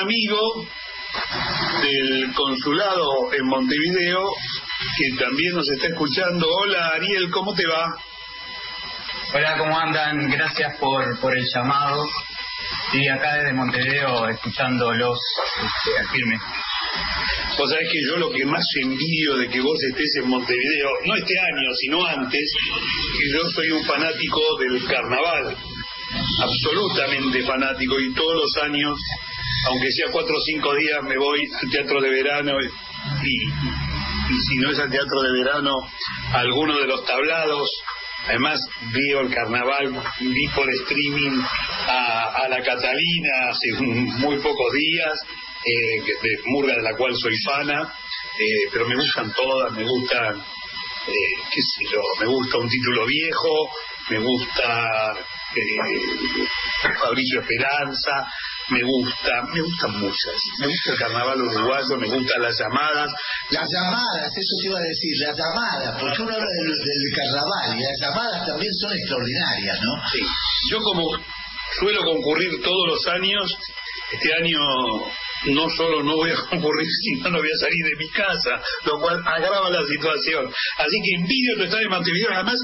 amigo del consulado en Montevideo que también nos está escuchando. Hola Ariel, ¿cómo te va? Hola, ¿cómo andan? Gracias por, por el llamado. Y acá desde Montevideo escuchándolos este, al firme. Vos sabés que yo lo que más envidio de que vos estés en Montevideo, no este año, sino antes, que yo soy un fanático del carnaval, absolutamente fanático, y todos los años, aunque sea cuatro o cinco días, me voy al teatro de verano y, y si no es al teatro de verano, a alguno de los tablados. Además, vi el carnaval, vi por streaming a, a la Catalina hace muy pocos días, eh, de Murga de la cual soy fana, eh, pero me gustan todas, me gustan, eh, qué sé yo, me gusta un título viejo, me gusta eh, Fabricio Esperanza, me gusta, me gustan muchas, me gusta el carnaval uruguayo, me gustan las llamadas. Las llamadas, eso te iba a decir, las llamadas, porque uno habla del, del carnaval y las llamadas también son extraordinarias, ¿no? Sí, yo como suelo concurrir todos los años, este año no solo no voy a concurrir, sino no voy a salir de mi casa, lo cual agrava la situación. Así que envidio tu estado de Montevideo, además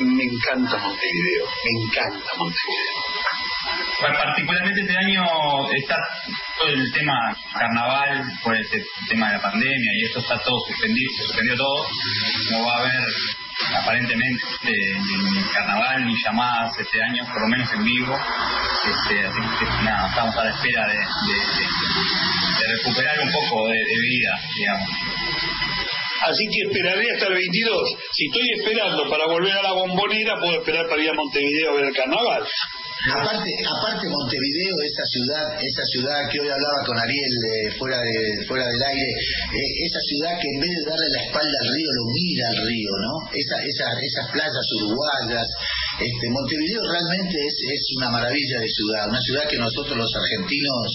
me encanta Montevideo, me encanta Montevideo. Particularmente este año está todo el tema carnaval por este tema de la pandemia y esto está todo suspendido, se suspendió todo. No va a haber aparentemente ni carnaval ni llamadas este año, por lo menos en vivo. Este, así que nada, estamos a la espera de, de, recuperar un poco de, de vida, digamos. Así que esperaré hasta el 22. Si estoy esperando para volver a la bombonera, puedo esperar para ir a Montevideo a ver el carnaval. Aparte, aparte Montevideo, esa ciudad, esa ciudad que hoy hablaba con Ariel eh, fuera de fuera del aire, eh, esa ciudad que en vez de darle la espalda al río, lo mira al río, ¿no? Esa, esa, esas playas uruguayas, este, Montevideo realmente es, es una maravilla de ciudad, una ciudad que nosotros los argentinos,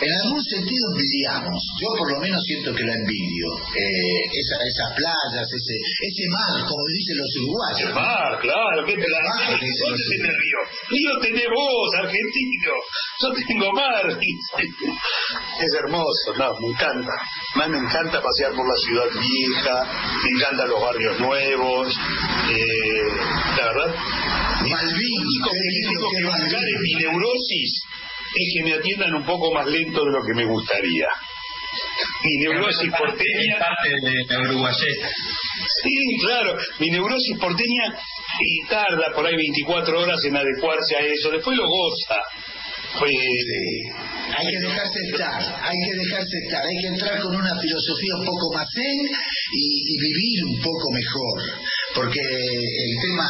en algún sentido envidiamos. Yo por lo menos siento que la envidio. Eh, esa, esas playas, ese, ese mar, como dicen los uruguayos. El mar, claro, ¿qué te la mar, dice ¿Dónde los- tenés río? Río tenés vos, argentino. Yo tengo mar. Es hermoso, no, me encanta. Más me encanta pasear por la ciudad vieja, me encantan los barrios nuevos. Eh, la verdad, Malvin, lo que es bancar Malvin. en mi neurosis es que me atiendan un poco más lento de lo que me gustaría. Mi neurosis porteña parte de la uruguayeta. Sí, claro. Mi neurosis porteña y tarda por ahí 24 horas en adecuarse a eso. Después lo goza. Pues, Hay que dejarse estar, hay que dejarse estar, hay que entrar con una filosofía un poco más zen y, y vivir un poco mejor, porque el tema,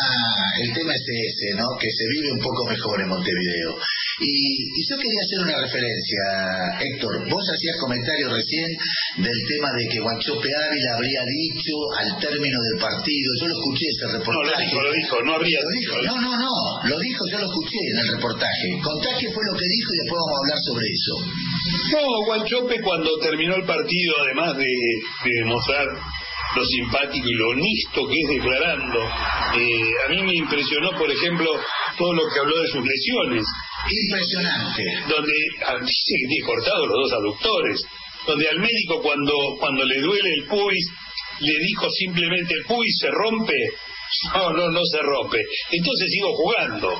el tema es ese, ¿no? Que se vive un poco mejor en Montevideo. Y, y yo quería hacer una referencia, Héctor, vos hacías comentario recién del tema de que Guanchope Ávila habría dicho al término del partido, yo lo escuché ese no, lo reportaje. dijo, lo dijo, no habría Lo dijo, no, no, no, lo dijo, yo lo escuché en el reportaje. Contá qué fue lo que dijo y después vamos a hablar sobre eso. No, Guanchope cuando terminó el partido, además de, de demostrar lo simpático y lo honesto que es declarando, eh, a mí me impresionó, por ejemplo, todo lo que habló de sus lesiones. Impresionante. donde tiene cortados los dos aductores, donde al médico cuando, cuando le duele el puis, le dijo simplemente el puis se rompe, no, no, no se rompe. Entonces sigo jugando,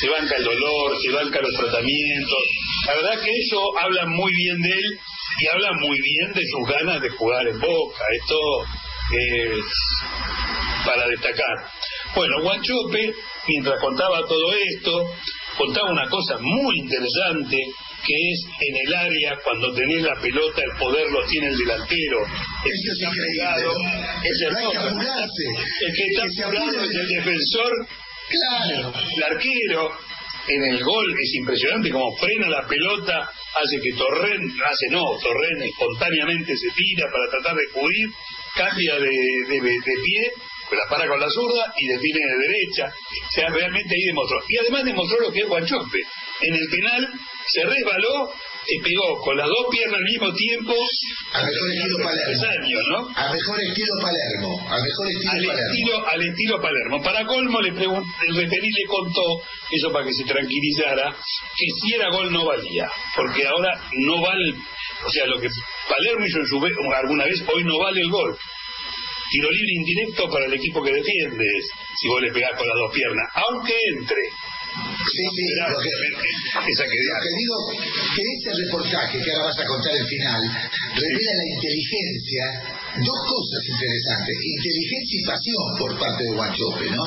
se banca el dolor, se banca los tratamientos. La verdad que eso habla muy bien de él y habla muy bien de sus ganas de jugar en Boca. Esto es para destacar. Bueno, Guanchope, mientras contaba todo esto, contaba una cosa muy interesante, que es en el área, cuando tenés la pelota, el poder lo tiene el delantero. El Eso que es está increíble. pegado es el No que. El que está Que apurado es el defensor, Claro. el arquero. En el gol es impresionante como frena la pelota, hace que Torren, hace no, Torren espontáneamente se tira para tratar de cubrir, cambia de, de, de pie, la para con la zurda y define de derecha. O sea, realmente ahí demostró. Y además demostró lo que es Guanchope. En el penal se resbaló te pegó con las dos piernas al mismo tiempo al mejor estilo Palermo. años, ¿no? Al mejor estilo Palermo. Al mejor estilo al Palermo. estilo, al estilo Palermo. Para colmo, le el referí le contó, eso para que se tranquilizara, que si era gol no valía, porque ahora no vale, o sea, lo que Palermo hizo en su ve- alguna vez, hoy no vale el gol. Tiro libre indirecto para el equipo que defiendes, si vos le pegás con las dos piernas, aunque entre. Sí, sí, lo que, Esa que lo que digo, que ese reportaje que ahora vas a contar el final, revela la inteligencia, dos cosas interesantes, inteligencia y pasión por parte de Guanchope, ¿no?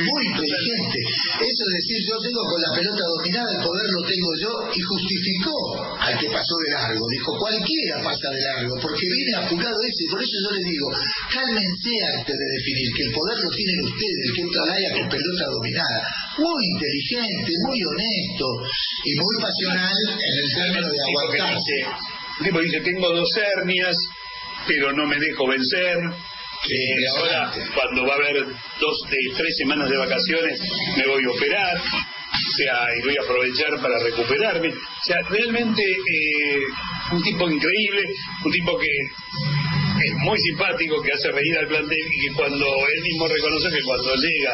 Muy inteligente. Eso es decir, yo tengo con la pelota dominada, el poder lo tengo yo, y justificó al que pasó de largo. Dijo, cualquiera pasa de largo, porque viene apurado ese, por eso yo le digo, cálmense antes de definir, que el poder lo tienen ustedes, el que entra al área con pelota dominada. Muy inteligente, muy honesto y muy pasional en el término de aguantarse. un tipo dice, tengo dos hernias, pero no me dejo vencer. Eh, ahora, cuando va a haber dos, eh, tres semanas de vacaciones, me voy a operar. O sea, y voy a aprovechar para recuperarme. O sea, realmente eh, un tipo increíble, un tipo que es muy simpático, que hace reír al plantel y que cuando él mismo reconoce que cuando llega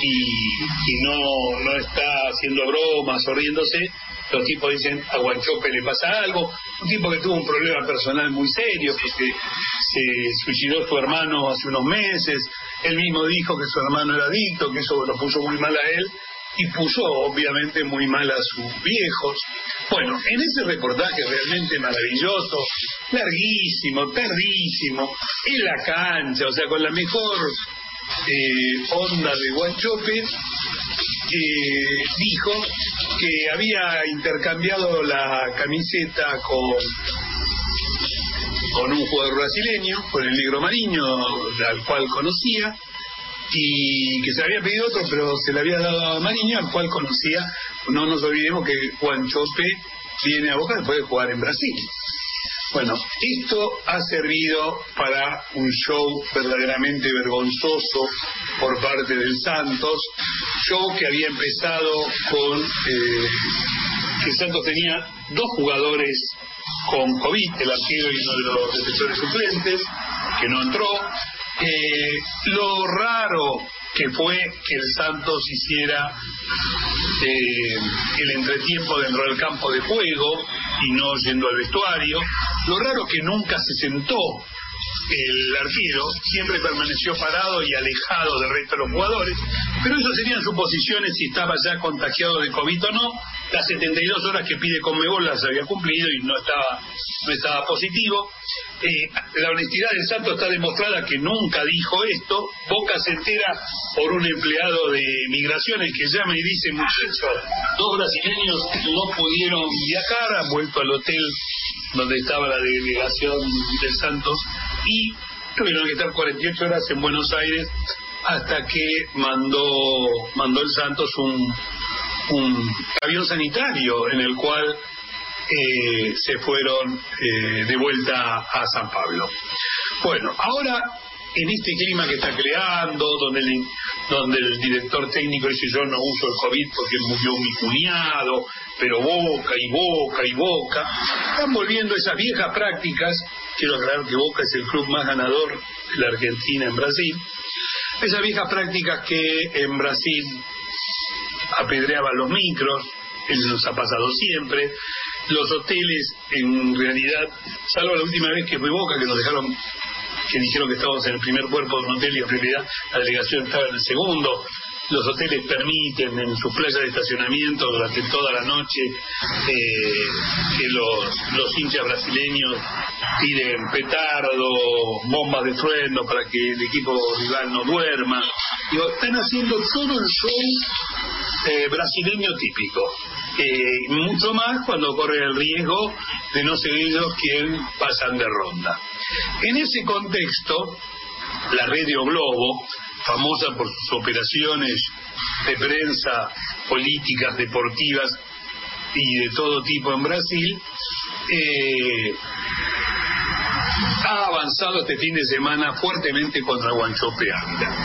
y, y no, no está haciendo bromas o riéndose, los tipos dicen a Guanchope le pasa algo. Un tipo que tuvo un problema personal muy serio, porque se suicidó su hermano hace unos meses. Él mismo dijo que su hermano era adicto, que eso lo puso muy mal a él y puso obviamente muy mal a sus viejos. Bueno, en ese reportaje realmente maravilloso, larguísimo, tardísimo, en la cancha, o sea, con la mejor eh, onda de Guanchope, eh, dijo que había intercambiado la camiseta con con un jugador brasileño, con el negro Mariño, al cual conocía, y que se había pedido otro, pero se le había dado a Mariño, al cual conocía. No nos olvidemos que Juan Chope viene a Boca después de jugar en Brasil. Bueno, esto ha servido para un show verdaderamente vergonzoso por parte del Santos, show que había empezado con eh, que Santos tenía dos jugadores con COVID, el arquero y uno de los defensores suplentes, que no entró. Eh, lo raro que fue que el Santos hiciera eh, el entretiempo dentro del campo de juego y no yendo al vestuario. Lo raro que nunca se sentó el arquero, siempre permaneció parado y alejado del resto de los jugadores, pero eso serían suposiciones si estaba ya contagiado de COVID o no. Las 72 horas que pide Conmebol las había cumplido y no estaba, no estaba positivo. Eh, la honestidad del Santo está demostrada que nunca dijo esto. Boca se entera por un empleado de migraciones que llama y dice, muchachos, dos brasileños no pudieron viajar, han vuelto al hotel donde estaba la delegación del Santos y tuvieron que estar 48 horas en Buenos Aires hasta que mandó mandó el Santos un, un avión sanitario en el cual eh, se fueron eh, de vuelta a San Pablo. Bueno, ahora en este clima que está creando, donde el, donde el director técnico dice yo no uso el COVID porque murió mi cuñado, pero boca y boca y boca, están volviendo esas viejas prácticas, quiero aclarar que Boca es el club más ganador de la Argentina en Brasil, esas viejas prácticas que en Brasil apedreaban los micros, eso nos ha pasado siempre, los hoteles en realidad, salvo la última vez que fue Boca, que nos dejaron que dijeron que estábamos en el primer cuerpo de un hotel y en realidad la delegación estaba en el segundo. Los hoteles permiten en su playa de estacionamiento durante toda la noche eh, que los, hinchas brasileños tiren petardo, bombas de trueno para que el equipo rival no duerma. Digo, están haciendo todo el show eh, brasileño típico. Eh, mucho más cuando corre el riesgo de no ser ellos quien pasan de ronda. En ese contexto, la Radio Globo, famosa por sus operaciones de prensa, políticas, deportivas y de todo tipo en Brasil, eh, ha avanzado este fin de semana fuertemente contra Guanchope Ávila.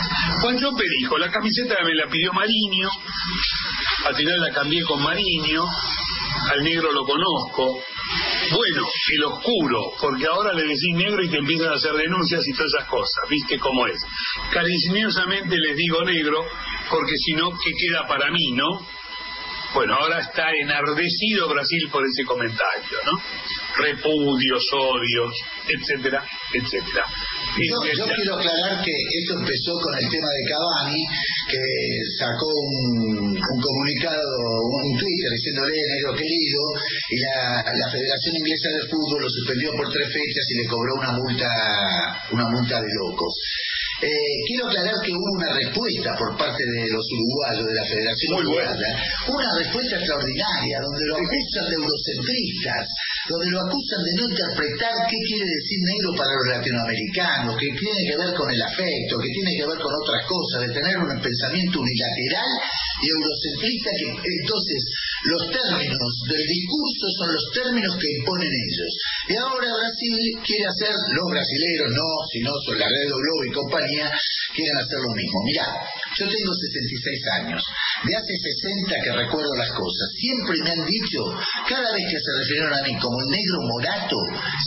Guanchope dijo, la camiseta me la pidió Mariño, al final la cambié con Mariño, al negro lo conozco, bueno, el oscuro, porque ahora le decís negro y te empiezan a hacer denuncias y todas esas cosas, ¿viste cómo es? Cariñosamente les digo negro, porque si no, ¿qué queda para mí, no? Bueno, ahora está enardecido Brasil por ese comentario, ¿no? Repudios, odios, etcétera, etcétera. Yo, quiero aclarar que esto empezó con el tema de Cavani, que sacó un, comunicado, un Twitter diciéndole negro querido, y la, la Federación Inglesa de Fútbol lo suspendió por tres fechas y le cobró una multa, una multa de locos. Eh, quiero aclarar que hubo una respuesta por parte de los uruguayos de la Federación Uruguaya, una respuesta extraordinaria, donde lo acusan de eurocentristas, donde lo acusan de no interpretar qué quiere decir negro para los latinoamericanos, que tiene que ver con el afecto, que tiene que ver con otras cosas, de tener un pensamiento unilateral y eurocentrista, que entonces los términos del discurso son los términos que imponen ellos. Y ahora Brasil quiere hacer, los brasileños no, sino son la red Globo y compañía, quieren hacer lo mismo. Mirá, yo tengo 66 años, de hace 60 que recuerdo las cosas, siempre me han dicho, cada vez que se refirieron a mí como el negro morato,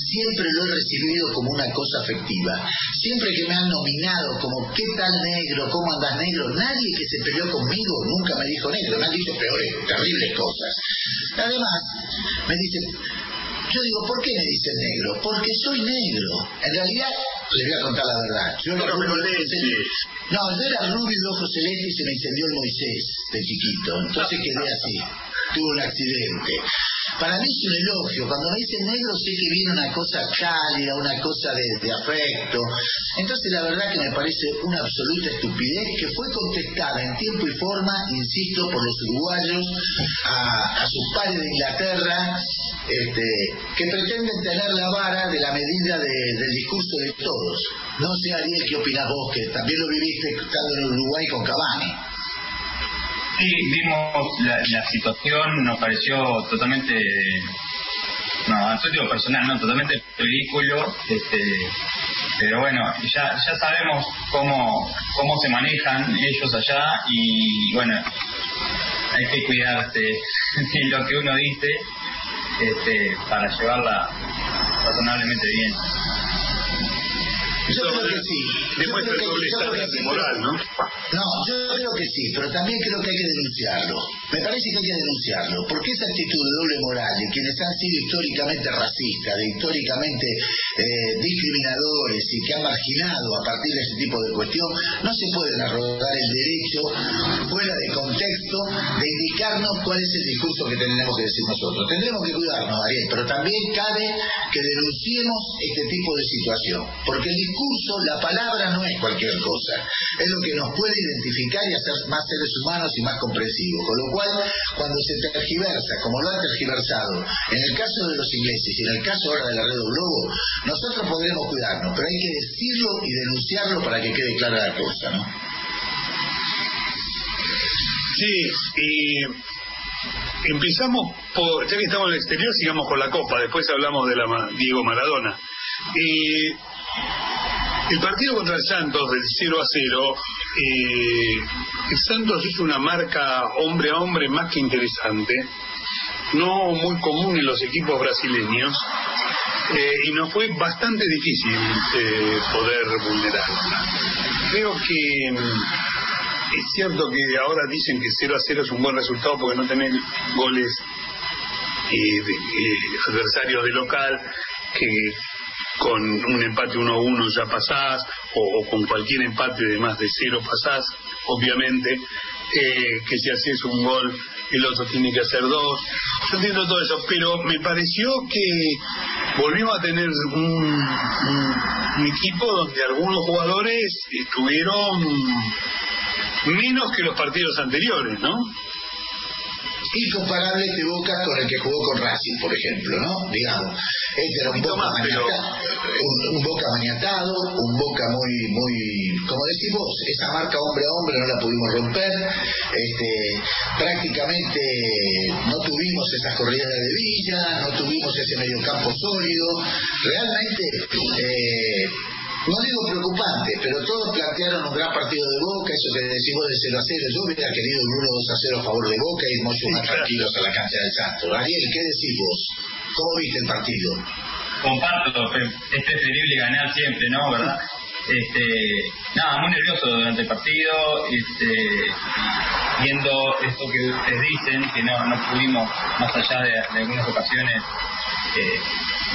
siempre lo he recibido como una cosa afectiva. Siempre que me han nominado como qué tal negro, cómo andas negro, nadie que se peleó conmigo nunca me dijo negro, me han dicho peores, terribles cosas. Además, me dicen, yo digo, ¿por qué me dicen negro? Porque soy negro. En realidad, les voy a contar la verdad. Yo era rubio No, yo era rubio de ojos celestes y se me incendió el Moisés de chiquito. Entonces quedé así. Tuve un accidente. Para mí es un elogio. Cuando me dicen negro sé que viene una cosa cálida, una cosa de, afecto. Entonces la verdad que me parece una absoluta estupidez que fue contestada en tiempo y forma, insisto, por los uruguayos a, sus pares de Inglaterra, este, que pretenden tener la vara de la medida del discurso de todos. No sé, Ariel, ¿qué opinas vos? Que también lo viviste estando en Uruguay con Cavani. Sí, vimos la, situación, nos pareció totalmente, no, digo personal, no, totalmente ridículo, este, pero bueno, ya, ya sabemos cómo, cómo se manejan ellos allá y bueno, hay que cuidarse de lo que uno dice este, para llevarla razonablemente bien. Yo creo que sí. Demuestra el doble estándar moral, ¿no? No, yo creo que sí, pero también creo que hay que denunciarlo. Me parece que hay que denunciarlo, porque esa actitud de doble moral de quienes han sido históricamente racistas, de históricamente eh, discriminadores y que han marginado a partir de ese tipo de cuestión, no se pueden arrogar el derecho, fuera de contexto, de indicarnos cuál es el discurso que tenemos que decir nosotros. Tendremos que cuidarnos, Ariel, pero también cabe que denunciemos este tipo de situación, porque el discurso discurso, la palabra no es cualquier cosa. Es lo que nos puede identificar y hacer más seres humanos y más comprensivos. Con lo cual, cuando se tergiversa, como lo han tergiversado, en el caso de los ingleses y en el caso ahora de la red Globo, nosotros podremos cuidarnos, pero hay que decirlo y denunciarlo para que quede clara la cosa, ¿no? Sí, y empezamos por, ya que estamos en el exterior, sigamos con la Copa, después hablamos de la Diego Maradona. Y el partido contra el Santos del 0 a 0, eh, el Santos hizo una marca hombre a hombre más que interesante, no muy común en los equipos brasileños, eh, y nos fue bastante difícil eh, poder vulnerarla. Creo que mm, es cierto que ahora dicen que 0 a 0 es un buen resultado porque no tenés goles de, adversarios de local que con un empate 1-1 ya pasás, o, con cualquier empate de más de cero pasás, obviamente, eh, que si haces un gol el otro tiene que hacer dos. Yo entiendo todo eso, pero me pareció que volvimos a tener un, un equipo donde algunos jugadores estuvieron menos que los partidos anteriores, ¿no? incomparable este Boca con el que jugó con Racing, por ejemplo, ¿no? Digamos, este era un Boca, maniatado, un, Boca maniatado, un Boca muy, muy, como decís vos, esa marca hombre a hombre no la pudimos romper, este, prácticamente no tuvimos esas corridas de Villa, no tuvimos ese mediocampo sólido, realmente eh, no digo preocupante, pero todos plantearon un gran partido de Boca, eso que decimos de 0 a 0. Yo hubiera querido un 1 2 a 0 a favor de Boca y mucho más tranquilos a la cancha del Santo. Ariel, ¿qué decís vos? ¿Cómo viste el partido? Comparto, es preferible ganar siempre, ¿no? ¿Verdad? Este, nada, muy nervioso durante el partido, este, viendo esto que ustedes dicen, que no, no pudimos, más allá de, de algunas ocasiones, eh,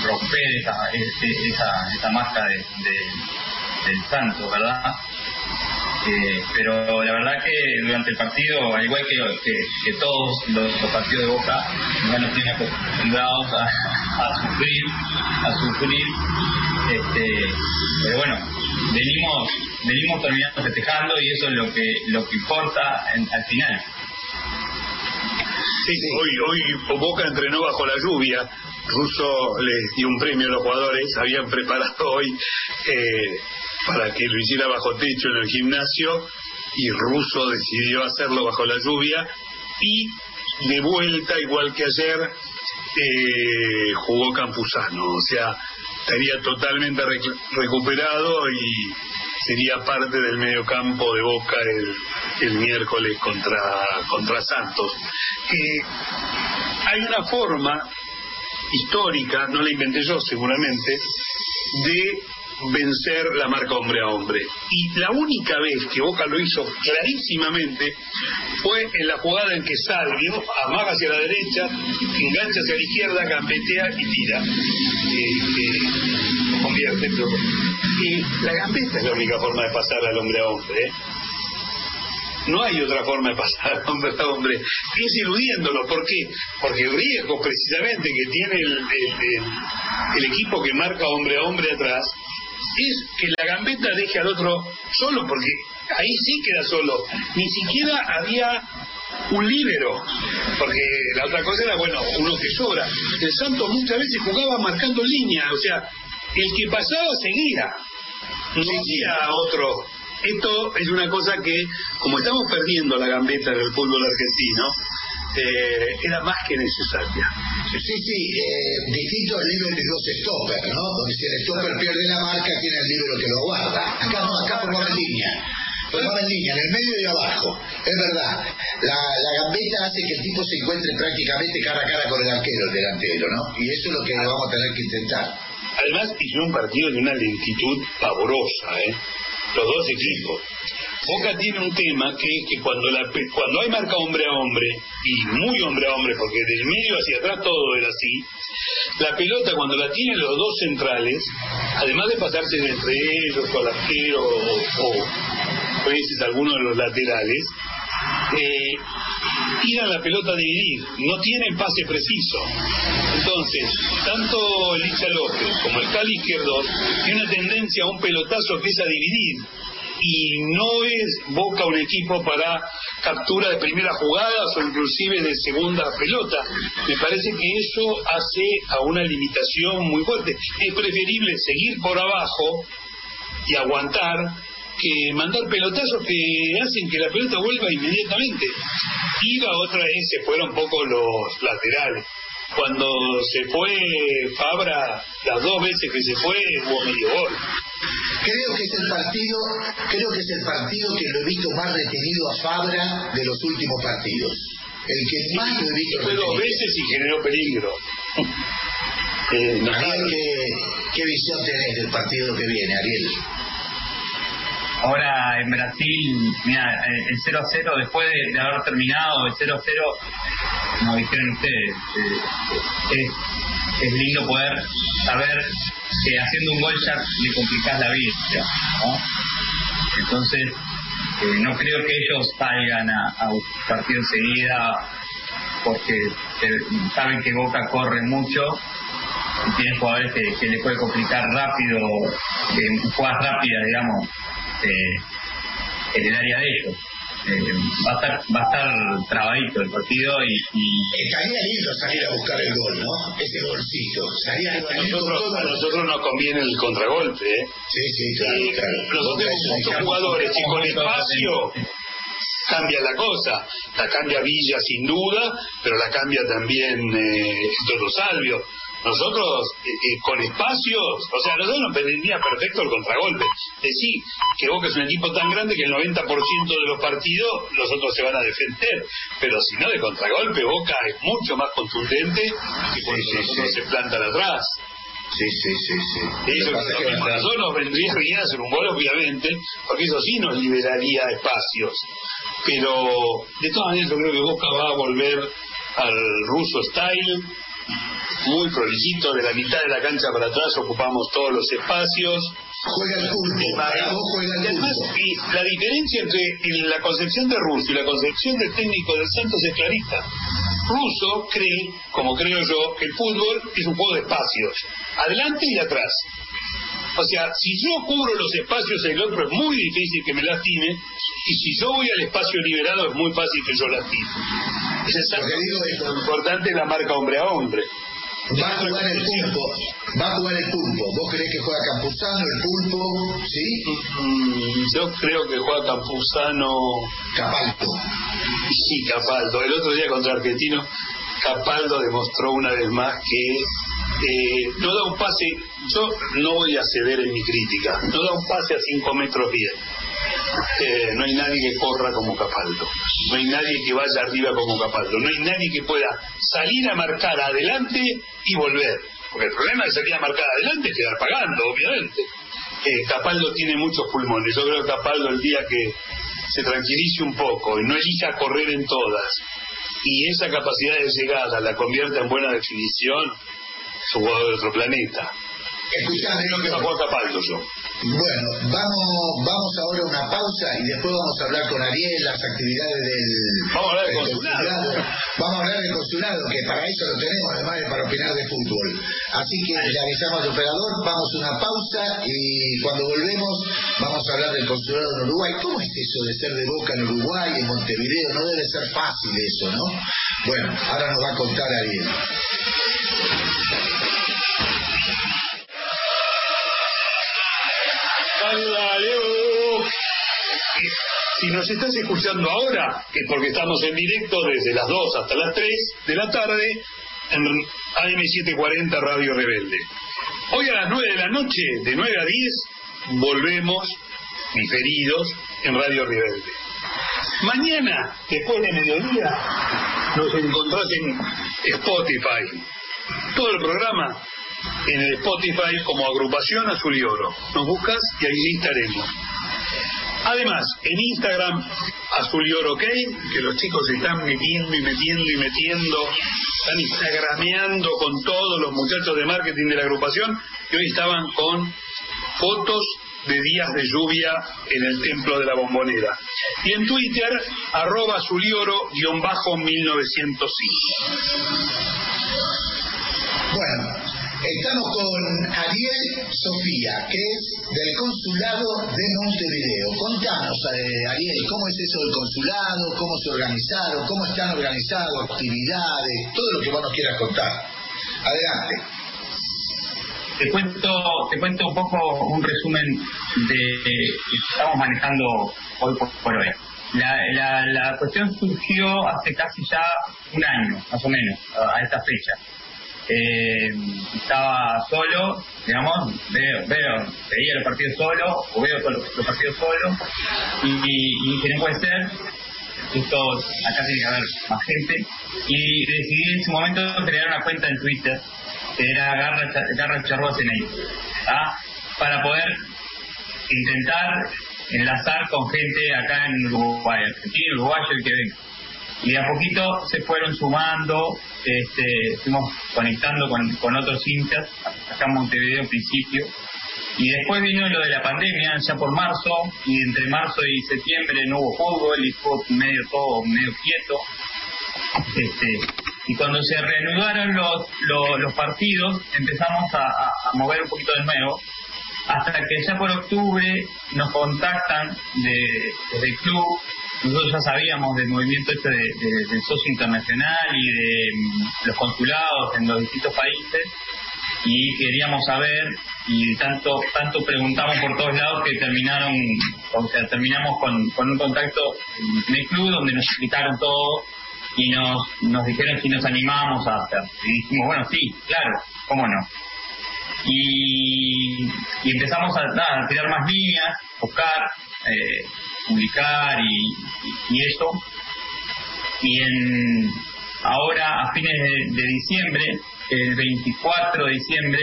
romper esa, esa, esa máscara de, del santo, ¿verdad? Eh, pero la verdad que durante el partido, al igual que, que, todos los, partidos de Boca, ya nos tienen acostumbrados a, a sufrir, a sufrir, este, pero bueno, venimos venimos terminando festejando y eso es lo que lo que importa al final. Sí, hoy, hoy Boca entrenó bajo la lluvia, Russo les dio un premio a los jugadores, habían preparado hoy eh, para que lo hiciera bajo techo en el gimnasio y Russo decidió hacerlo bajo la lluvia y de vuelta, igual que ayer, eh, jugó Campuzano, o sea, estaría totalmente recuperado y sería parte del mediocampo de Boca el, el miércoles contra, contra Santos. Eh, hay una forma histórica, no la inventé yo seguramente, de vencer la marca hombre a hombre. Y la única vez que Boca lo hizo clarísimamente fue en la jugada en que Salvio amaga hacia la derecha, engancha hacia la izquierda, gambetea y tira. Eh, convierte, Y la gambeta es la única forma de pasar al hombre a hombre. ¿eh? No hay otra forma de pasar hombre a hombre. Es iludiéndolo. ¿Por qué? Porque el riesgo precisamente que tiene el, el, equipo que marca hombre a hombre atrás es que la gambeta deje al otro solo, porque ahí sí queda solo. Ni siquiera había un líbero, porque la otra cosa era, bueno, uno que sobra. El Santo muchas veces jugaba marcando línea, o sea, el que pasaba seguía, no había otro esto es una cosa que, como estamos perdiendo la gambeta del fútbol argentino, eh, era más que necesaria. Sí, sí, eh, distinto al libro de los stoppers, ¿no? Donde si el stopper pierde la marca, tiene el libro que lo guarda. Acá no, acá formamos en línea. Formamos en línea, en el medio y abajo. Es verdad. La, la gambeta hace que el tipo se encuentre prácticamente cara a cara con el arquero, el delantero, ¿no? Y eso es lo que vamos a tener que intentar. Además, hizo un partido de una lentitud pavorosa, ¿eh? Los dos equipos. Boca tiene un tema que que cuando, la, cuando hay marca hombre a hombre, y muy hombre a hombre, porque del medio hacia atrás todo era así, la pelota cuando la tienen los dos centrales, además de pasarse entre ellos o al arquero o, a veces alguno de los laterales, eh, tiran la pelota a dividir, no tienen pase preciso. Entonces, tanto Licha López como el Cali Izquierdo tiene una tendencia a un pelotazo que es a dividir. Y no es Boca un equipo para captura de primera jugada o inclusive de segunda pelota. Me parece que eso hace a una limitación muy fuerte. Es preferible seguir por abajo y aguantar que mandar pelotazos que hacen que la pelota vuelva inmediatamente. Y la otra vez se fueron un poco los laterales. Cuando se fue Fabra, las dos veces que se fue, hubo medio gol. Creo que es el partido, creo que es el partido que lo he visto más retenido a Fabra de los últimos partidos. El que más lo he visto Fue dos veces y generó peligro. eh, ¿qué, ¿qué visión tenés del partido que viene, Ariel? Ahora en Brasil, mira, eh, el 0 a 0, después de, haber terminado el 0 a 0, como dijeron ustedes, eh, es, lindo poder saber que haciendo un gol ya le complicás la vida, ¿no? Entonces, eh, no creo que ellos salgan a, a partido enseguida porque saben que Boca corre mucho y tiene jugadores que, que le puede complicar rápido, que jugadas rápidas, digamos, este, en el área de ellos. Eh, va a estar va a estar trabadito el partido y, estaría lindo salir a buscar el gol no ese golcito estaría a nosotros, a nosotros nos conviene el contragolpe ¿eh? sí sí claro, claro. nosotros tenemos muchos jugadores y con espacio cambia la cosa la cambia Villa sin duda pero la cambia también eh, Toro Salvio nosotros eh, eh, con espacios, o sea, nosotros nos vendría perfecto el contragolpe. Decir que Boca es un equipo tan grande que el 90% de los partidos los otros se van a defender, pero si no de contragolpe, Boca es mucho más contundente que cuando nosotros se plantan atrás. Sí, sí, sí, sí. Eso, que nosotros nos vendría bien hacer un gol, obviamente, porque eso sí nos liberaría espacios. Pero de todas maneras yo creo que Boca va a volver al ruso style, muy prolijito, de la mitad de la cancha para atrás ocupamos todos los espacios. Juega el pulpo, juega el. Y la diferencia entre la concepción de Russo y la concepción del técnico del Santos es clarita. Russo cree, como creo yo, que el fútbol es un juego de espacios, adelante y atrás. O sea, si yo cubro los espacios, el otro es muy difícil que me lastime, y si yo voy al espacio liberado, es muy fácil que yo lastime. Es exactamente lo importante la marca hombre a hombre. Va a jugar el pulpo, va a jugar el pulpo. ¿Vos creés que juega Campuzano, el pulpo? ¿Sí? Mm, yo creo que juega Campuzano. Capaldo. Sí, Capaldo. El otro día contra Argentino, Capaldo demostró una vez más que eh, no da un pase, yo no voy a ceder en mi crítica, no da un pase a cinco metros bien. Eh, no hay nadie que corra como Capaldo, no hay nadie que vaya arriba como Capaldo, no hay nadie que pueda salir a marcar adelante y volver. Porque el problema de salir a marcar adelante es quedar pagando, obviamente. Eh, Capaldo tiene muchos pulmones, yo creo que Capaldo el día que se tranquilice un poco y no elija correr en todas, y esa capacidad de llegada la convierta en buena definición, es un jugador de otro planeta. Escuchame, Creo que jugar Capaldo yo. Bueno, vamos, vamos ahora a una pausa y después vamos a hablar con Ariel las actividades del, Vamos a hablar del del consulado. Vamos a hablar del consulado, que para eso lo tenemos, además de para opinar de fútbol. Así que le avisamos al operador, vamos a una pausa y cuando volvemos vamos a hablar del consulado en Uruguay. ¿Cómo es eso de ser de Boca en Uruguay, en Montevideo? No debe ser fácil eso, ¿no? Bueno, ahora nos va a contar Ariel. Si nos estás escuchando ahora, es porque estamos en directo desde las 2 hasta las 3 de la tarde en AM740 Radio Rebelde. Hoy a las 9 de la noche, de 9 a 10, volvemos, diferidos, en Radio Rebelde. Mañana, después de mediodía, nos encontrás en Spotify. Todo el programa en el Spotify como agrupación Azul y Oro. Nos buscas y ahí estaremos. Además, en Instagram, Azul y Oro OK, que los chicos están metiendo y metiendo y metiendo, están instagrameando con todos los muchachos de marketing de la agrupación, y hoy estaban con fotos de días de lluvia en el templo de la bombonera. Y en Twitter, arroba azulioro-1905. Bueno, estamos con Ariel Sofía, que es del Consulado de Montevideo. Contanos, eh, Ariel, ¿cómo es eso del consulado? ¿Cómo se organizaron? ¿Cómo están organizados? ¿Actividades? Todo lo que vos nos quieras contar. Adelante. Te cuento, te cuento un poco un resumen de que estamos manejando hoy por, por hoy. La, la cuestión surgió hace casi ya un año, más o menos, a esta fecha. Eh, estaba solo, digamos, veo, veo, veía los partidos solo, o veo los, partidos solo, y, y dije, no puede ser, esto, acá tiene que haber más gente, y decidí en ese momento crear una cuenta en Twitter, que era Garra, Garra Charrúa CNI, ¿ah? para poder intentar enlazar con gente acá en Uruguay, Argentina, Uruguayo, el que venga. Y de a poquito se fueron sumando, este, fuimos conectando con, con otros hinchas, acá en Montevideo en principio. Y después vino lo de la pandemia, ya por marzo, y entre marzo y septiembre no hubo fútbol y estuvo medio todo medio quieto. Este, y cuando se reanudaron los, los, partidos, empezamos a mover un poquito de nuevo, hasta que ya por octubre nos contactan de, desde el club. Nosotros ya sabíamos del movimiento este de- de- del socio internacional y de mm, los consulados en los distintos países y queríamos saber y tanto tanto preguntamos por todos lados que terminaron o sea terminamos con, con un contacto en el club donde nos explicaron todo y nos, nos dijeron si nos animábamos a hacer. Y dijimos, bueno, sí, claro, ¿cómo no? Y, y empezamos a, a, tirar más líneas, buscar, eh, publicar y, y, eso. Y en ahora, a fines de, diciembre, el 24 de diciembre,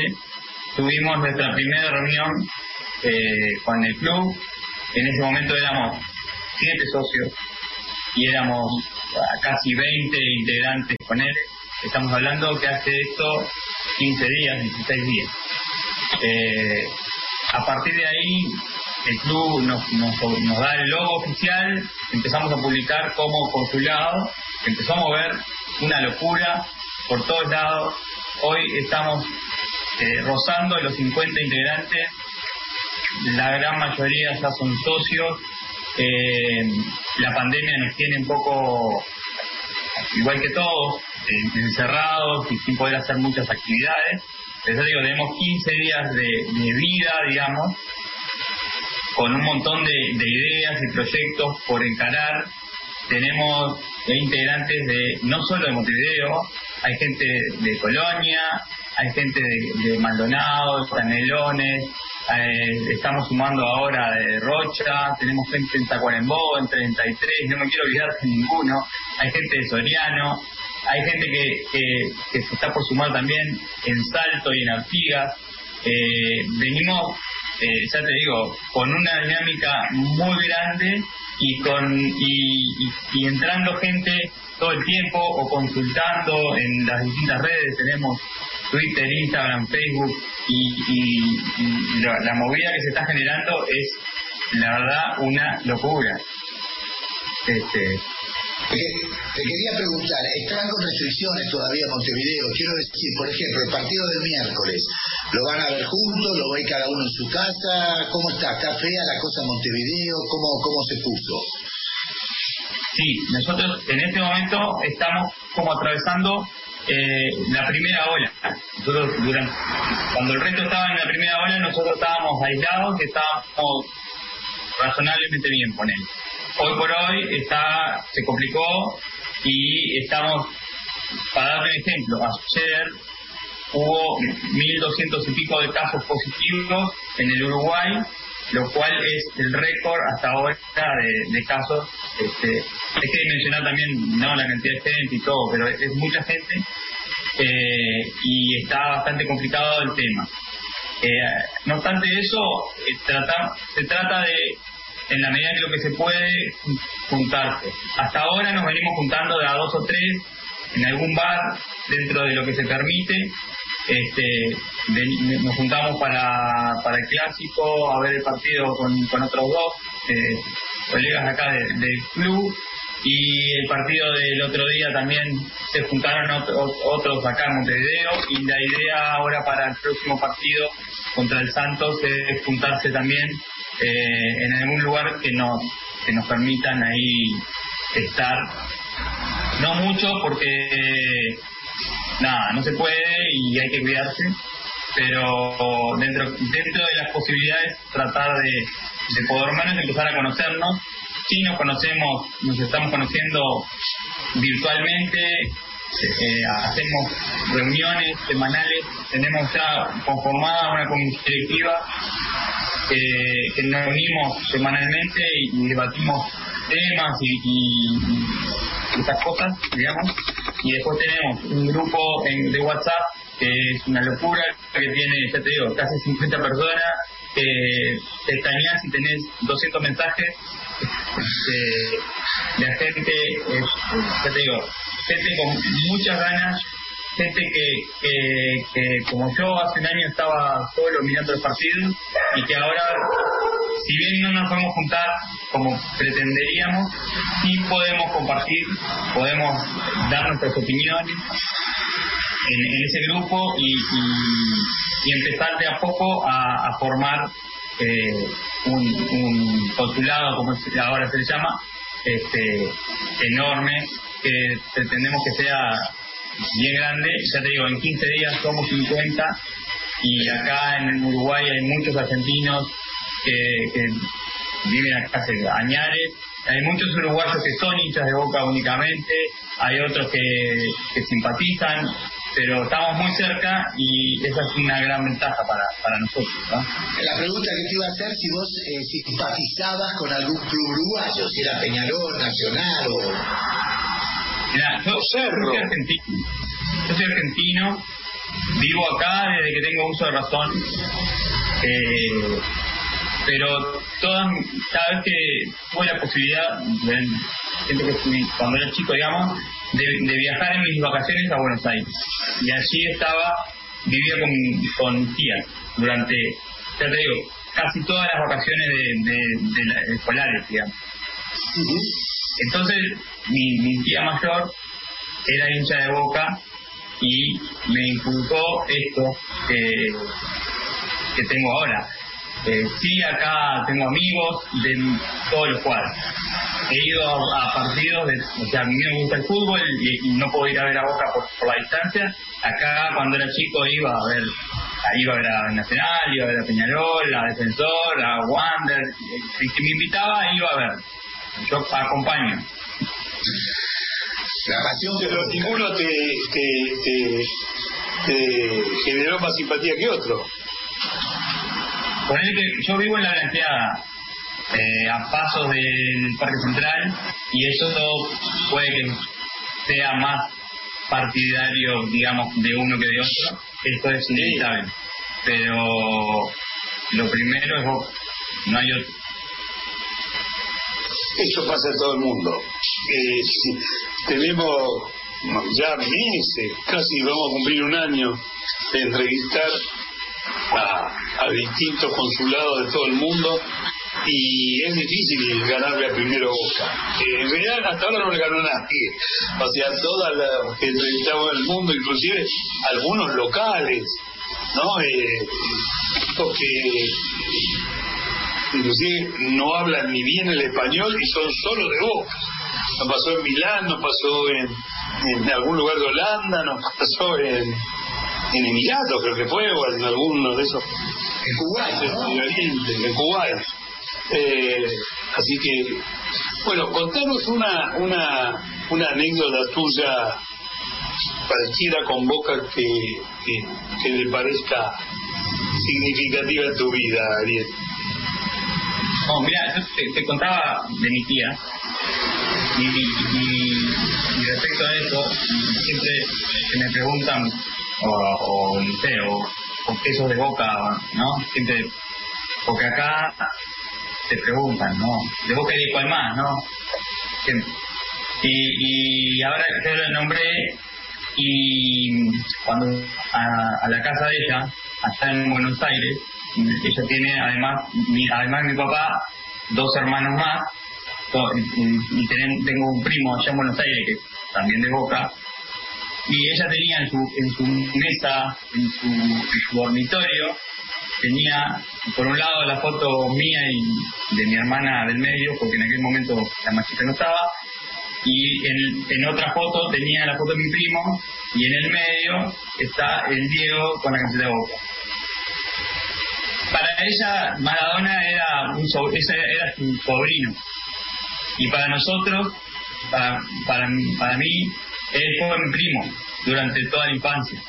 tuvimos nuestra primera reunión eh, con el club. En ese momento éramos siete socios y éramos casi 20 integrantes con él. Estamos hablando que hace esto 15 días, 16 días. Eh, a partir de ahí, el club nos, nos, nos, da el logo oficial, empezamos a publicar como consulado, empezó a mover una locura por todos lados. Hoy estamos eh, rozando los 50 integrantes, la gran mayoría ya son socios. Eh, la pandemia nos tiene un poco, igual que todos, eh, encerrados y sin poder hacer muchas actividades. Pero digo, tenemos 15 días de vida, digamos, con un montón de, de, ideas y proyectos por encarar. Tenemos integrantes de no solo de Montevideo, hay gente de Colonia, hay gente de, de Maldonado, Canelones, eh, estamos sumando ahora de Rocha, tenemos gente en Tacuarembó, en 33, no me quiero olvidar de ninguno, hay gente de Soriano, hay gente que, que, que se está por sumar también en Salto y en Artigas. Eh, venimos, eh, ya te digo, con una dinámica muy grande y con y, y, entrando gente todo el tiempo o consultando en las distintas redes tenemos Twitter, Instagram, Facebook y, y, y la, la, movida que se está generando es la verdad una locura. Este, te, quería preguntar, ¿están con restricciones todavía Montevideo? Quiero decir, por ejemplo, el partido del miércoles, ¿lo van a ver juntos? ¿Lo ve cada uno en su casa? ¿Cómo está? ¿Está fea la cosa en Montevideo? ¿Cómo, cómo se puso? Sí, nosotros en este momento estamos como atravesando eh, la primera ola. Nosotros cuando el resto estaba en la primera ola, nosotros estábamos aislados, estábamos razonablemente bien él. Hoy por hoy está, se complicó y estamos, para darle un ejemplo, ayer hubo 1.200 y pico de casos positivos en el Uruguay, lo cual es el récord hasta ahora de, casos. Este, hay que mencionar también no la cantidad de gente y todo, pero es, es mucha gente eh, y está bastante complicado el tema. Eh, no obstante eso, eh, trata, se trata de, en la medida que lo que se puede, juntarse. Hasta ahora nos venimos juntando de a dos o tres en algún bar dentro de lo que se permite. Este, nos juntamos para, el clásico, a ver el partido con, con otros dos eh, colegas acá de, del club y el partido del otro día también se juntaron otros, otros acá en Montevideo y la idea ahora para el próximo partido contra el Santos es juntarse también eh, en algún lugar que nos que nos permitan ahí estar. No mucho porque nada no se puede y hay que cuidarse pero dentro dentro de las posibilidades tratar de, de por menos empezar a conocernos. Sí nos conocemos, nos estamos conociendo virtualmente, eh, hacemos reuniones semanales, tenemos ya conformada una comisión directiva eh, que nos reunimos semanalmente y, debatimos temas y, y, estas cosas, digamos, y después tenemos un grupo en, de WhatsApp que es una locura, que tiene, ya te digo, casi 50 personas, que te extrañas y tenés 200 mensajes de, de gente, ya te digo, gente con muchas ganas, gente que, que, que como yo hace un año estaba solo mirando el partido y que ahora, si bien no nos podemos juntar como pretenderíamos, sí podemos compartir, podemos dar nuestras opiniones en, ese grupo y, y, empezar de a poco a, formar eh, un, un consulado, como ahora se le llama, este, enorme, que pretendemos que sea bien grande. Ya te digo, en 15 días somos 50 y acá en Uruguay hay muchos argentinos que, que viven acá hace añares, Hay muchos uruguayos que son hinchas de Boca únicamente, hay otros que, que simpatizan, pero estamos muy cerca y esa es una gran ventaja para, para nosotros. La pregunta que te iba a hacer si vos eh, simpatizabas con algún club uruguayo, si era Peñarol, Nacional o... Yo, soy argentino, yo soy argentino, vivo acá desde que tengo uso de razón, eh, pero todas, cada vez que tuve la posibilidad, de, cuando era chico, digamos, de, viajar en mis vacaciones a Buenos Aires. Y allí estaba, vivía con, con tía durante, ya te digo, casi todas las vacaciones de, de, escolares, digamos. Entonces, mi, tía mayor era hincha de boca y me inculcó esto que, tengo ahora. Eh, sí, acá tengo amigos de todos los cuadros he ido a, partidos, de, o sea, a mí me gusta el fútbol y, no puedo ir a ver a Boca por, la distancia. Acá cuando era chico iba a ver, iba a ver a Nacional, iba a ver a Peñarol, a Defensor, a Wander, el que me invitaba iba a ver. Yo acompaño. La pasión, pero ninguno te, te, te, generó más simpatía que otro. Que yo vivo en la Blanqueada, eh, a pasos del Parque Central y eso puede que sea más partidario, digamos, de uno que de otro. Esto es inevitable. Pero lo primero es vos, no hay otro. Eso pasa en todo el mundo. Eh, tenemos ya meses, casi vamos a cumplir un año de entrevistar a, distintos consulados de todo el mundo y es difícil ganarle a primero Boca. Eh, en realidad hasta ahora no le ganó nadie. O sea, todas las que entrevistamos en el mundo, inclusive algunos locales, ¿no? Eh, que inclusive no hablan ni bien el español y son solo de Boca. Nos pasó en Milán, nos pasó en, en algún lugar de Holanda, nos pasó en, en Emiratos, creo que fue, o en alguno de esos. En Kuwait, En Kuwait. Eh, así que, bueno, contanos una, una, una anécdota tuya pareciera con Boca que, que, le parezca significativa en tu vida, Ariel. Oh, mira, yo te, contaba de mi tía y, y, respecto a eso, siempre que me preguntan o, o no sé, o, o quesos de boca, ¿no? Siempre, porque acá te preguntan, ¿no? De Boca y de cuál más, ¿no? Y, y ahora que lo nombré, y cuando a, la casa de ella, allá en Buenos Aires, ella tiene además, mi, además mi papá, dos hermanos más, y, tengo un primo allá en Buenos Aires que también de Boca, y ella tenía en su, en su mesa, en su, en su dormitorio, tenía por un lado la foto mía y de mi hermana del medio, porque en aquel momento la más no estaba, y en, en, otra foto tenía la foto de mi primo, y en el medio está el Diego con la camiseta de boca. Ella, Maradona era, un era su sobrino, y para nosotros, para, para, para mí, él fue mi primo durante toda la infancia.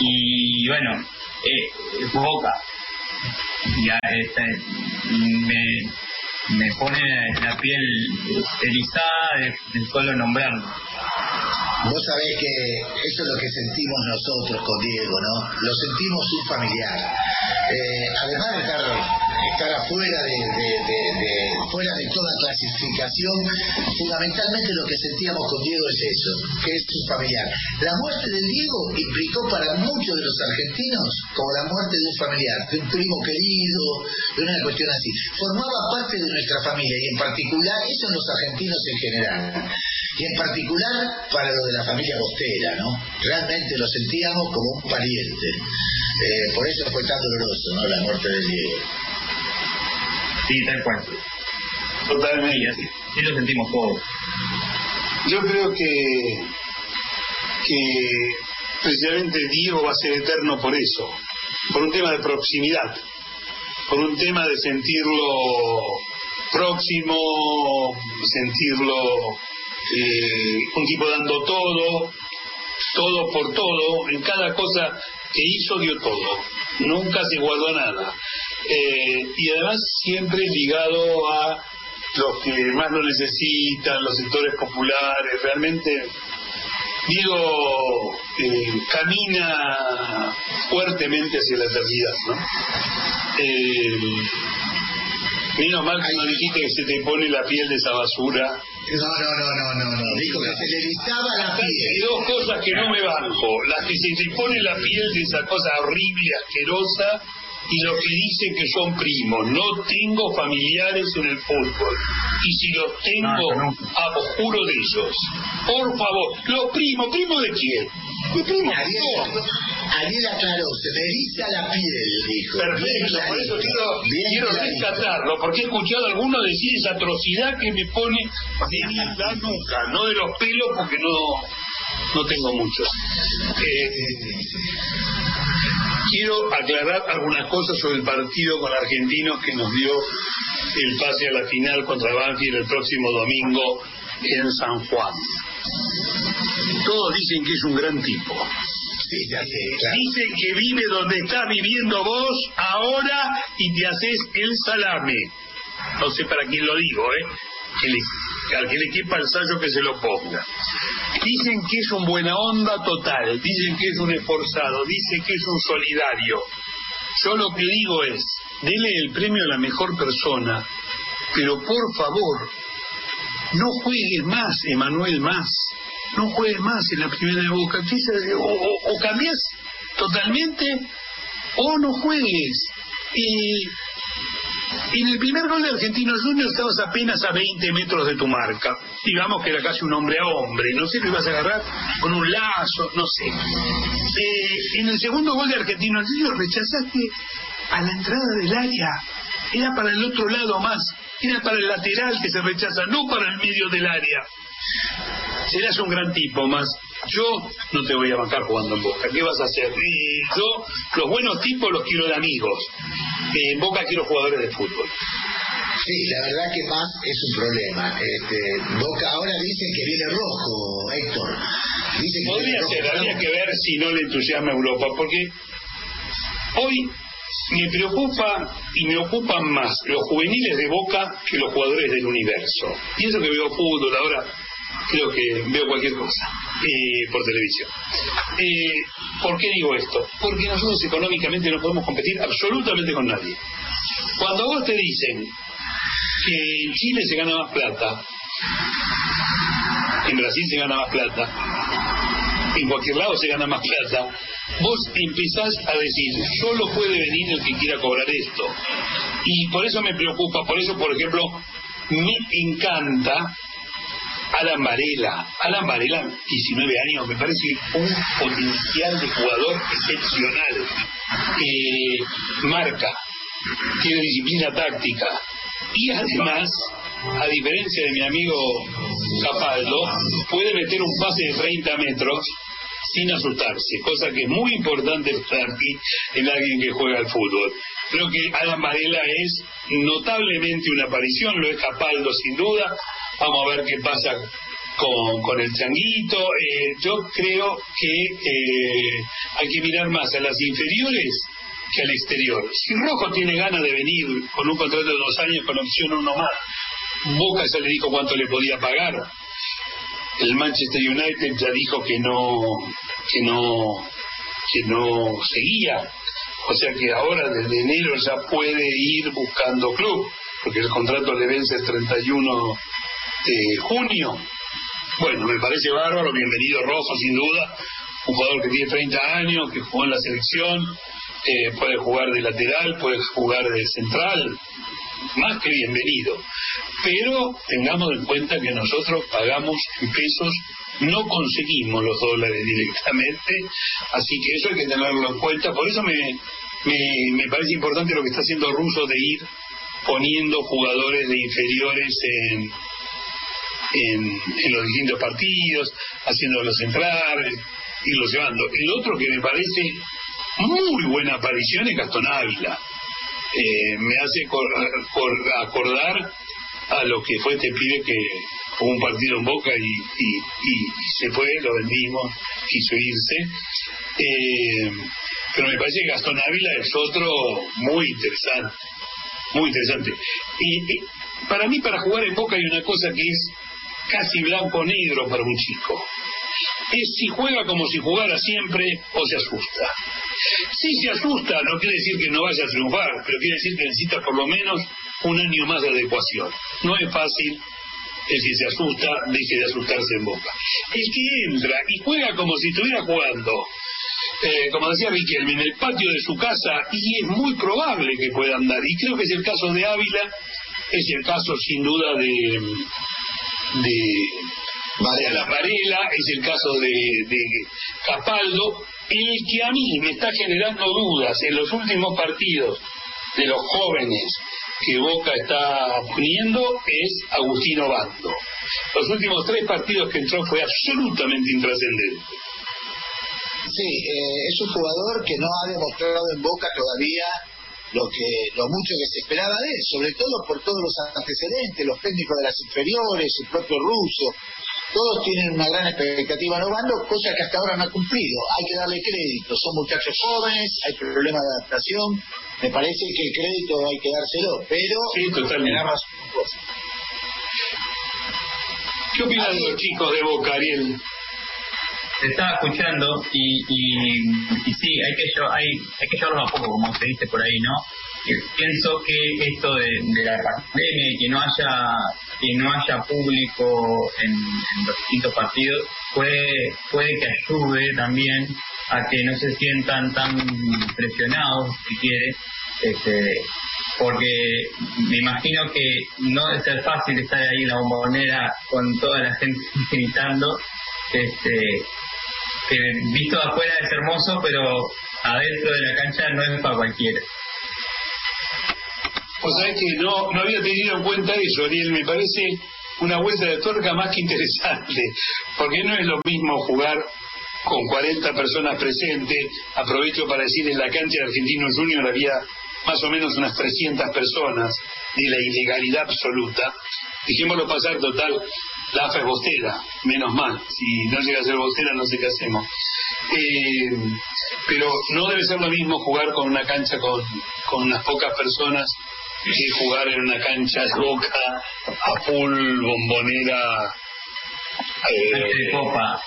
Y bueno, eh, Boca. Ya este, me, me pone la piel erizada de, de solo nombrarlo. Vos sabés que eso es lo que sentimos nosotros con Diego, ¿no? Lo sentimos un familiar. Eh, además de estar, estar afuera de, fuera de toda clasificación, fundamentalmente lo que sentíamos con Diego es eso, que es un familiar. La muerte del Diego implicó para muchos de los argentinos como la muerte de un familiar, de un primo querido, de una cuestión así. Formaba parte de nuestra familia y en particular, eso en los argentinos en general, y en particular para los de la familia Bostera, ¿no? Realmente lo sentíamos como un pariente. Eh, por eso fue tan doloroso, ¿no? La muerte de Diego. Sí, tal cual. Totalmente. así, sí lo sentimos todos. Yo creo que, que precisamente Diego va a ser eterno por eso, por un tema de proximidad, por un tema de sentirlo próximo, sentirlo eh, un tipo dando todo, todo por todo, en cada cosa que hizo dio todo, nunca se guardó nada. Eh, y además siempre ligado a los que más lo necesitan, los sectores populares, realmente Diego eh, camina fuertemente hacia la eternidad, ¿no? Eh, menos mal que no dijiste que se te pone la piel de esa basura. No, no, no, no, no, no. Dijo que se le erizaba la piel. Hay dos cosas que no me banco. Las que se te pone la piel de esa cosa horrible, asquerosa, y los que dicen que son primos. No tengo familiares en el fútbol. Y si los tengo, abjuro de ellos. Por favor, los primos, ¿primos de quién? ¿De primos? Ariel, aclaró, se me eriza la piel, dijo. Perfecto, por eso quiero, quiero rescatarlo, porque he escuchado a algunos decir esa atrocidad que me pone de la nuca, no de los pelos, porque no, no tengo muchos. Eh, quiero aclarar algunas cosas sobre el partido con Argentinos que nos dio el pase a la final contra Banfield el próximo domingo en San Juan. Todos dicen que es un gran tipo. Sí, ya sé, claro. Dicen que vive donde está viviendo vos ahora y te haces el salame. No sé para quién lo digo, ¿eh? Que le- al que le quepa el sallo que se lo ponga. Dicen que es un buena onda total, dicen que es un esforzado, dicen que es un solidario. Yo lo que digo es, dele el premio a la mejor persona, pero por favor, no juegues más, Emanuel, más. No juegues más en la primera de Boca. Empieza- O, o, cambias totalmente o no juegues. Y en el primer gol de Argentinos Juniors estabas apenas a 20 metros de tu marca. Digamos que era casi un hombre a hombre. No sé, lo ibas a agarrar con un lazo, no sé. Eh, en el segundo gol de Argentinos Juniors rechazaste a la entrada del área. Era para el otro lado más. Era para el lateral que se rechaza, no para el medio del área. Serás un gran tipo, más yo no te voy a bancar jugando en Boca. ¿Qué vas a hacer? Yo, los buenos tipos los quiero de amigos. En Boca quiero jugadores de fútbol. Sí, la verdad que más es un problema. Este, Boca ahora dicen que viene rojo, Héctor. Dicen que Podría ser, rojo. habría que ver si no le entusiasma a Europa, porque hoy me preocupa y me ocupan más los juveniles de Boca que los jugadores del universo. Y eso que veo fútbol ahora, creo que veo cualquier cosa por televisión. Eh, ¿Por qué digo esto? Porque nosotros económicamente no podemos competir absolutamente con nadie. Cuando vos te dicen que en Chile se gana más plata, en Brasil se gana más plata, en cualquier lado se gana más plata, vos empezás a decir, solo puede venir el que quiera cobrar esto. Y por eso me preocupa, por eso, por ejemplo, me encanta Alan Varela. Alan Varela, 19 años, me parece un potencial de jugador excepcional. Eh, marca, tiene disciplina táctica. Y además, a diferencia de mi amigo Capaldo, puede meter un pase de 30 metros sin asustarse, cosa que es muy importante para mí en alguien que juega al fútbol. Creo que Alan Varela es notablemente una aparición, lo es Capaldo sin duda. Vamos a ver qué pasa con, con el changuito. Eh, yo creo que eh, hay que mirar más a las inferiores que al exterior. Si Rojo tiene ganas de venir con un contrato de dos años con opción uno más, Boca ya le dijo cuánto le podía pagar. El Manchester United ya dijo que no, que no, que no seguía. O sea que ahora desde enero ya puede ir buscando club, porque el contrato le vence el 31 de junio. Bueno, me parece bárbaro, bienvenido Rojo sin duda, un jugador que tiene 30 años, que jugó en la selección, eh, puede jugar de lateral, puede jugar de central, más que bienvenido. Pero tengamos en cuenta que nosotros pagamos en pesos, no conseguimos los dólares directamente, así que eso hay que tenerlo en cuenta. Por eso me, me, me parece importante lo que está haciendo Russo de ir poniendo jugadores de inferiores en, en, los distintos partidos, haciéndolos entrar, irlos llevando. El otro que me parece muy buena aparición es Gastón Ávila. Eh, me hace cor- cor- acordar a lo que fue este pibe que hubo un partido en Boca y, y, se fue, lo vendimos, quiso irse. Eh, pero me parece que Gastón Ávila es otro muy interesante, muy interesante. Y, para mí, para jugar en Boca hay una cosa que es casi blanco-negro para un chico. Es si juega como si jugara siempre o se asusta. Si se asusta, no quiere decir que no vaya a triunfar, pero quiere decir que necesita por lo menos un año más de adecuación. No es fácil que se asusta, deje de asustarse en boca. El que entra y juega como si estuviera jugando, eh, como decía Riquelme, en el patio de su casa, y es muy probable que pueda andar. Y creo que es el caso de Ávila, es el caso sin duda de, de la Varela, es el caso de, de Capaldo, el que a mí me está generando dudas en los últimos partidos de los jóvenes que Boca está poniendo es Agustino Bando. Los últimos tres partidos que entró fue absolutamente intrascendente. Sí, eh, es un jugador que no ha demostrado en Boca todavía lo que lo mucho que se esperaba de él, sobre todo por todos los antecedentes, los técnicos de las inferiores, el propio ruso, todos tienen una gran expectativa en Obando, cosa que hasta ahora no ha cumplido. Hay que darle crédito, son muchachos jóvenes, hay problemas de adaptación, me parece que el crédito hay que dárselo, pero sí, totalmente. ¿Qué opinas de los chicos de Boca, Ariel? Estaba escuchando y, y, sí, hay que, hay, hay poco, como se dice por ahí, ¿no? pienso que esto de, la pandemia y que no haya que no haya público en, los distintos partidos puede puede que ayude también a que no se sientan tan presionados si quiere este, porque me imagino que no debe ser fácil estar ahí en la bombonera con toda la gente gritando este visto afuera es hermoso pero adentro de la cancha no es para cualquiera. Pues sabés que no, no había tenido en cuenta eso, Ariel, me parece una vuelta de tuerca más que interesante, porque no es lo mismo jugar con 40 personas presentes, aprovecho para decir, en la cancha de Argentinos Junior había más o menos unas 300 personas de la ilegalidad absoluta, dijémoslo pasar total, la AFA es bostera, menos mal, si no llega a ser bostera no sé qué hacemos. Eh, pero no debe ser lo mismo jugar con una cancha con, con unas pocas personas que jugar en una cancha de boca a full bombonera. Eh, copa.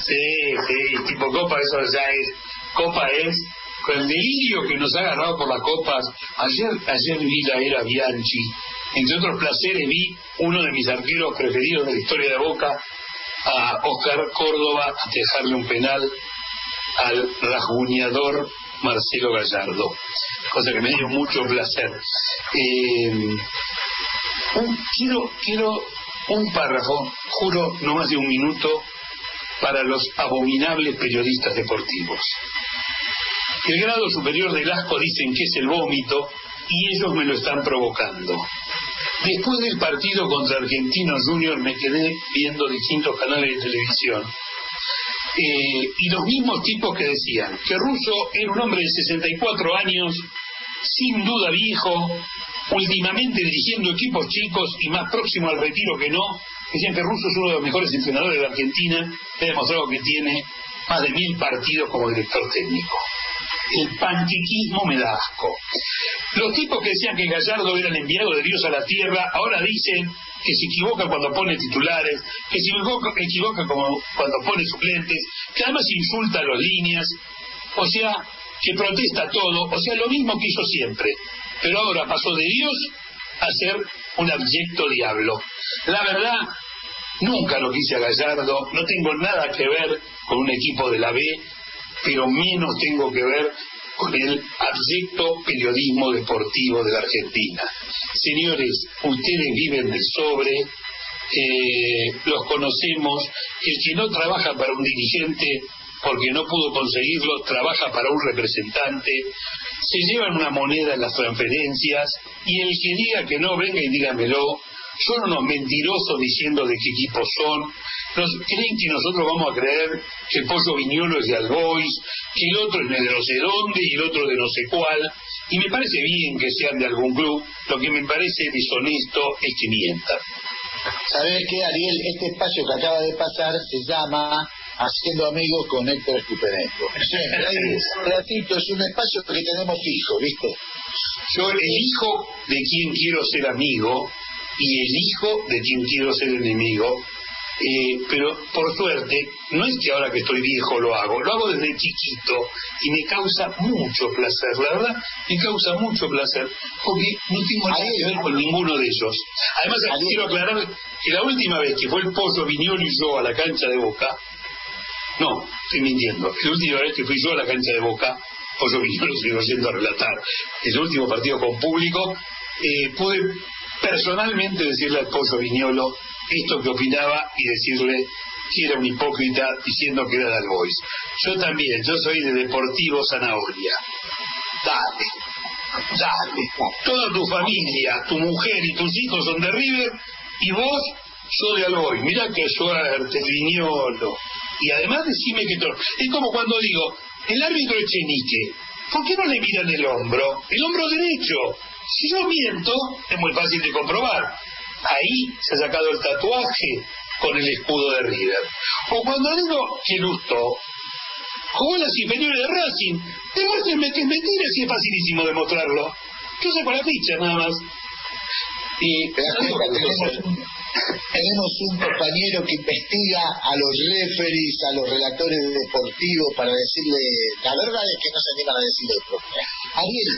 Sí, sí, tipo copa, eso ya es. Copa es con el delirio que nos ha agarrado por las copas. Ayer, ayer vi la era Bianchi. Entre otros placeres vi uno de mis arqueros preferidos de la historia de Boca, a Oscar Córdoba, a dejarle un penal al rasguñador Marcelo Gallardo, cosa que me dio mucho placer. Eh, quiero, quiero un párrafo, juro, no más de un minuto, para los abominables periodistas deportivos. El grado superior del asco dicen que es el vómito y ellos me lo están provocando. Después del partido contra Argentinos Junior me quedé viendo distintos canales de televisión eh, y los mismos tipos que decían que Russo era un hombre de 64 años, sin duda viejo, últimamente dirigiendo equipos chicos y más próximo al retiro que no, decían que Russo es uno de los mejores entrenadores de Argentina, ha demostrado que tiene más de mil partidos como director técnico. El panchiquismo me da asco. Los tipos que decían que Gallardo era el enviado de Dios a la tierra, ahora dicen que se equivoca cuando pone titulares, que se equivoca, como cuando pone suplentes, que además insulta a los líneas, o sea, que protesta todo, o sea, lo mismo que hizo siempre, pero ahora pasó de Dios a ser un abyecto diablo. La verdad, nunca lo quise a Gallardo, no tengo nada que ver con un equipo de la B, pero menos tengo que ver con el abyecto periodismo deportivo de la Argentina. Señores, ustedes viven de sobre, eh, los conocemos, el que no trabaja para un dirigente porque no pudo conseguirlo, trabaja para un representante, se llevan una moneda en las transferencias y el que diga que no, venga y dígamelo, son unos mentirosos diciendo de qué equipo son, nos, creen que nosotros vamos a creer que el pollo viñolo es de Albois, que el otro es de no sé dónde y el otro de no sé cuál, y me parece bien que sean de algún club, lo que me parece deshonesto es que mientan. ¿Sabes qué, Ariel? Este espacio que acaba de pasar se llama Haciendo Amigos con Héctor Escupeneko. ratito, es un espacio que tenemos fijo, ¿viste? Yo elijo de quién quiero ser amigo y elijo de quién quiero ser enemigo eh, pero por suerte, no es que ahora que estoy viejo lo hago, lo hago desde chiquito y me causa mucho placer, la verdad, me causa mucho placer, porque no tengo nada que ver con ninguno de ellos. Además, quiero aclarar que la última vez que fue el pollo Viñol y yo a la cancha de Boca, no, estoy mintiendo, la última vez que fui yo a la cancha de Boca, pollo Viñolo sigo yendo a relatar, el último partido con público, eh, pude personalmente decirle al pollo Viñolo esto que opinaba y decirle que era un hipócrita diciendo que era de Boys. Yo también, yo soy de Deportivo Zanahoria. Dale, dale. Toda tu familia, tu mujer y tus hijos son de River y vos sos de Alboy. Mira qué suerte, viñolo. Y además decime que todo. Es como cuando digo, el árbitro Echenique, ¿por qué no le miran el hombro? El hombro derecho. Si yo miento, es muy fácil de comprobar ahí se ha sacado el tatuaje con el escudo de River. O cuando digo que Lusto jugó las inferiores de Racing, demuéstrenme que es mentira si es facilísimo demostrarlo. Yo saco la ficha nada más. Y tenemos un compañero que investiga a los referees, a los relatores deportivos para decirle, la verdad es que no se animan a decirle Ariel,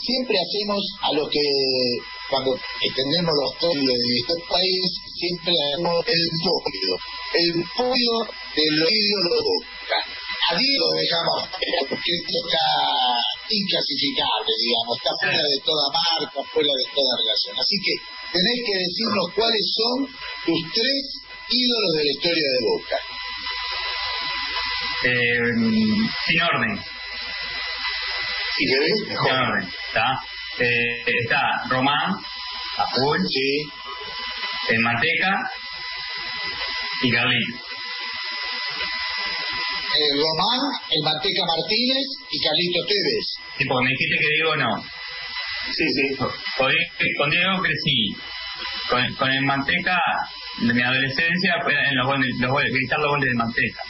siempre hacemos a lo que cuando entendemos los códigos de este país, siempre hacemos el podio, el ídolo de Boca. A Diego dejamos, porque está inclasificable, digamos, está fuera de toda marca, fuera de toda relación. Así que tenés que decirnos cuáles son tus tres ídolos de la historia de Boca. Eh, sin orden. Si querés, mejor. Sin orden, ¿está? Eh, está Román, Azul, sí. el Manteca y Carlitos. El Román, el Manteca Martínez y Carlito Tevez. Sí, porque me dijiste que Diego no. Sí, sí. Con, Diego crecí. Con, con, el Manteca, de mi adolescencia, en los goles, los goles, los goles de Manteca.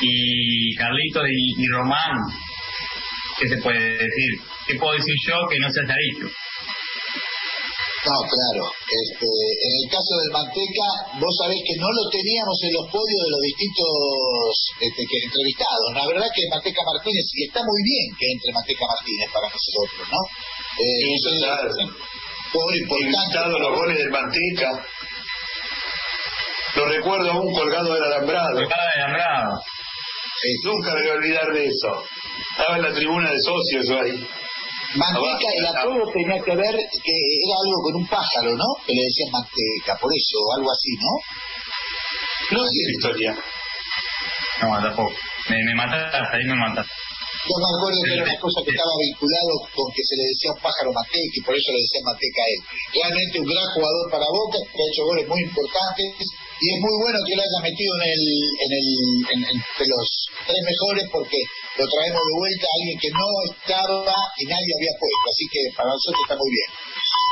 Y Carlito y, y Román, ¿qué se puede decir? ¿Qué puedo decir yo que no se haya dicho? No, claro. Este, en el caso del Manteca, vos sabés que no lo teníamos en los podios de los distintos este, que entrevistados. La verdad que Manteca Martínez, y está muy bien que entre Manteca Martínez para nosotros, ¿no? Eh, sí, claro. Por importante. los goles del Manteca. Lo recuerdo aún colgado del alambrado. Colgado del alambrado. Nunca me voy a olvidar de eso. Estaba en la tribuna de socios yo ahí. Manteca, el apodo tenía que ver que era algo con un pájaro, ¿no? Que le decían manteca, por eso, algo así, ¿no? No sé la historia. No, tampoco. Me, me mataste, ahí me mataste. Yo me acuerdo que era una cosa que estaba vinculado con que se le decía un pájaro manteca y por eso le decían manteca a él. Realmente un gran jugador para Boca, que ha hecho goles muy importantes y es muy bueno que lo haya metido en el, en el, en, entre los tres mejores porque lo traemos de vuelta a alguien que no estaba y nadie había puesto, así que para nosotros está muy bien.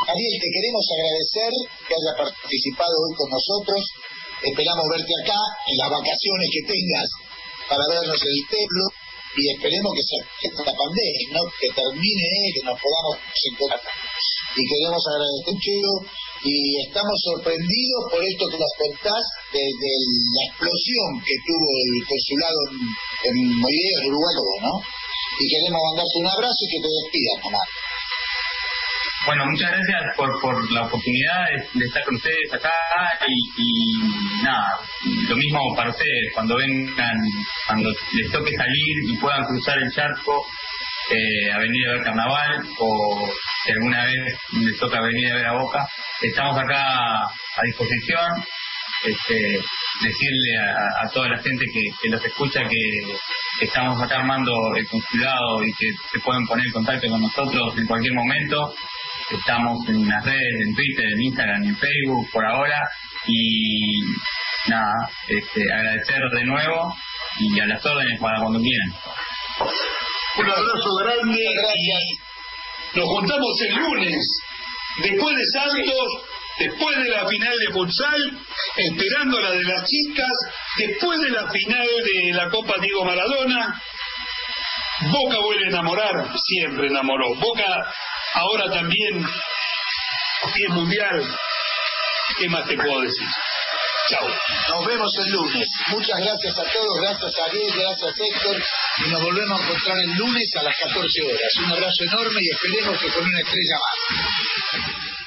Ariel, te queremos agradecer que haya participado hoy con nosotros, esperamos verte acá en las vacaciones que tengas para vernos en el templo y esperemos que se la pandemia, ¿no? que termine, que nos podamos encontrar. Y queremos agradecer mucho y estamos sorprendidos por esto que nos contás de, la explosión que tuvo el consulado en, en en Uruguay, ¿no? Y queremos mandarte un abrazo y que te despidas, mamá. Bueno, muchas gracias por, por la oportunidad de, estar con ustedes acá y, y, nada, lo mismo para ustedes, cuando vengan, cuando les toque salir y puedan cruzar el charco eh, a venir a ver carnaval o si alguna vez les toca venir a ver a Boca, estamos acá a disposición. Este, decirle a, toda la gente que, los escucha que, estamos acá armando el consulado y que se pueden poner en contacto con nosotros en cualquier momento. Estamos en las redes, en Twitter, en Instagram, en Facebook por ahora y nada, este, agradecer de nuevo y a las órdenes para cuando quieran. Un abrazo grande. Gracias. Nos juntamos el lunes, después de Santos, después de la final de futsal, esperando la de las chicas, después de la final de la Copa Diego Maradona. Boca vuelve a enamorar, siempre enamoró. Boca ahora también es mundial. ¿Qué más te puedo decir? Chao. Nos vemos el lunes. Muchas gracias a todos, gracias a Ariel, gracias Héctor. Y nos volvemos a encontrar el lunes a las 14 horas. Un abrazo enorme y esperemos que con una estrella más.